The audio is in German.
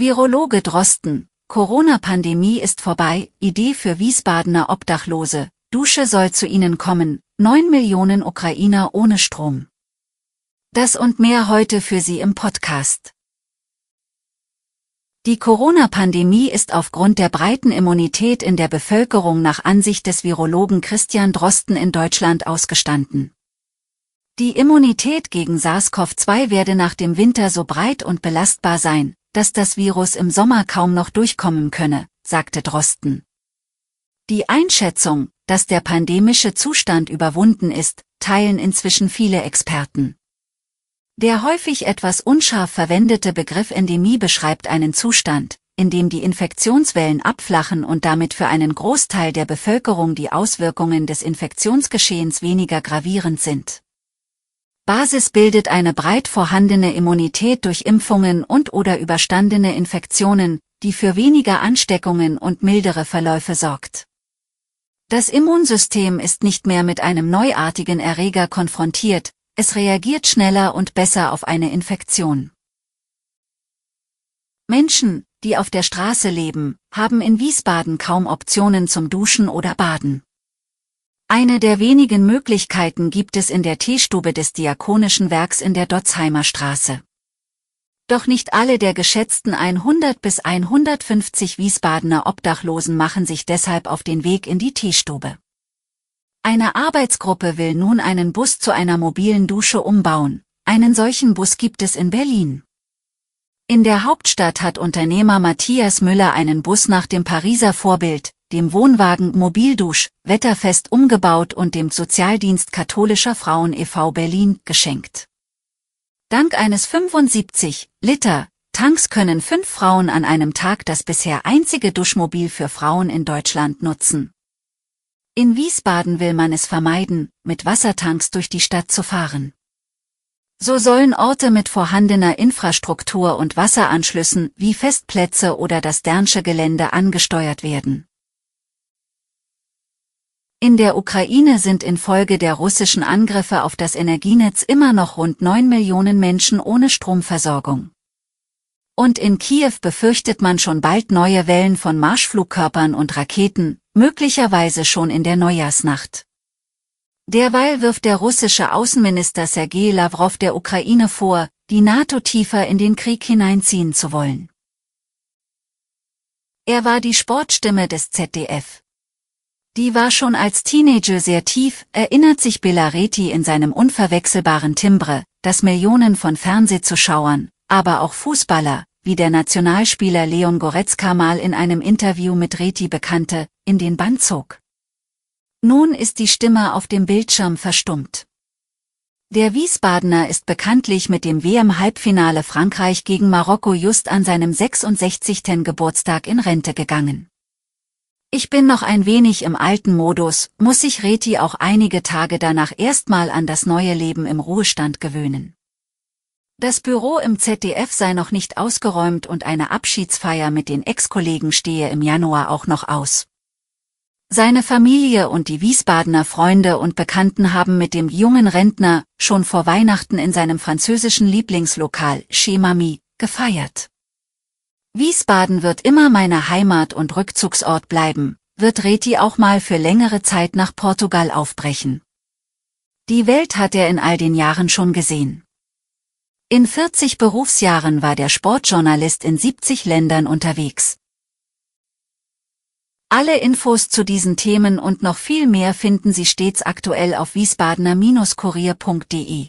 Virologe Drosten, Corona-Pandemie ist vorbei, Idee für Wiesbadener Obdachlose, Dusche soll zu ihnen kommen, 9 Millionen Ukrainer ohne Strom. Das und mehr heute für Sie im Podcast. Die Corona-Pandemie ist aufgrund der breiten Immunität in der Bevölkerung nach Ansicht des Virologen Christian Drosten in Deutschland ausgestanden. Die Immunität gegen SARS-CoV-2 werde nach dem Winter so breit und belastbar sein, dass das Virus im Sommer kaum noch durchkommen könne, sagte Drosten. Die Einschätzung, dass der pandemische Zustand überwunden ist, teilen inzwischen viele Experten. Der häufig etwas unscharf verwendete Begriff Endemie beschreibt einen Zustand, in dem die Infektionswellen abflachen und damit für einen Großteil der Bevölkerung die Auswirkungen des Infektionsgeschehens weniger gravierend sind. Basis bildet eine breit vorhandene Immunität durch Impfungen und oder überstandene Infektionen, die für weniger Ansteckungen und mildere Verläufe sorgt. Das Immunsystem ist nicht mehr mit einem neuartigen Erreger konfrontiert, es reagiert schneller und besser auf eine Infektion. Menschen, die auf der Straße leben, haben in Wiesbaden kaum Optionen zum Duschen oder Baden. Eine der wenigen Möglichkeiten gibt es in der Teestube des Diakonischen Werks in der Dotzheimer Straße. Doch nicht alle der geschätzten 100 bis 150 Wiesbadener Obdachlosen machen sich deshalb auf den Weg in die Teestube. Eine Arbeitsgruppe will nun einen Bus zu einer mobilen Dusche umbauen. Einen solchen Bus gibt es in Berlin. In der Hauptstadt hat Unternehmer Matthias Müller einen Bus nach dem Pariser Vorbild, dem Wohnwagen Mobildusch, wetterfest umgebaut und dem Sozialdienst katholischer Frauen e.V. Berlin geschenkt. Dank eines 75 Liter Tanks können fünf Frauen an einem Tag das bisher einzige Duschmobil für Frauen in Deutschland nutzen. In Wiesbaden will man es vermeiden, mit Wassertanks durch die Stadt zu fahren. So sollen Orte mit vorhandener Infrastruktur und Wasseranschlüssen wie Festplätze oder das Dernsche Gelände angesteuert werden. In der Ukraine sind infolge der russischen Angriffe auf das Energienetz immer noch rund 9 Millionen Menschen ohne Stromversorgung. Und in Kiew befürchtet man schon bald neue Wellen von Marschflugkörpern und Raketen, möglicherweise schon in der Neujahrsnacht. Derweil wirft der russische Außenminister Sergei Lavrov der Ukraine vor, die NATO tiefer in den Krieg hineinziehen zu wollen. Er war die Sportstimme des ZDF. Die war schon als Teenager sehr tief, erinnert sich Bellaretti in seinem unverwechselbaren Timbre, das Millionen von Fernsehzuschauern, aber auch Fußballer, wie der Nationalspieler Leon Goretzka mal in einem Interview mit Reti bekannte, in den Bann zog. Nun ist die Stimme auf dem Bildschirm verstummt. Der Wiesbadener ist bekanntlich mit dem WM-Halbfinale Frankreich gegen Marokko just an seinem 66. Geburtstag in Rente gegangen. Ich bin noch ein wenig im alten Modus, muss sich Reti auch einige Tage danach erstmal an das neue Leben im Ruhestand gewöhnen. Das Büro im ZDF sei noch nicht ausgeräumt und eine Abschiedsfeier mit den Ex-Kollegen stehe im Januar auch noch aus. Seine Familie und die Wiesbadener Freunde und Bekannten haben mit dem jungen Rentner schon vor Weihnachten in seinem französischen Lieblingslokal Chez Mamie gefeiert. Wiesbaden wird immer meine Heimat und Rückzugsort bleiben, wird Reti auch mal für längere Zeit nach Portugal aufbrechen. Die Welt hat er in all den Jahren schon gesehen. In 40 Berufsjahren war der Sportjournalist in 70 Ländern unterwegs. Alle Infos zu diesen Themen und noch viel mehr finden Sie stets aktuell auf wiesbadener-kurier.de.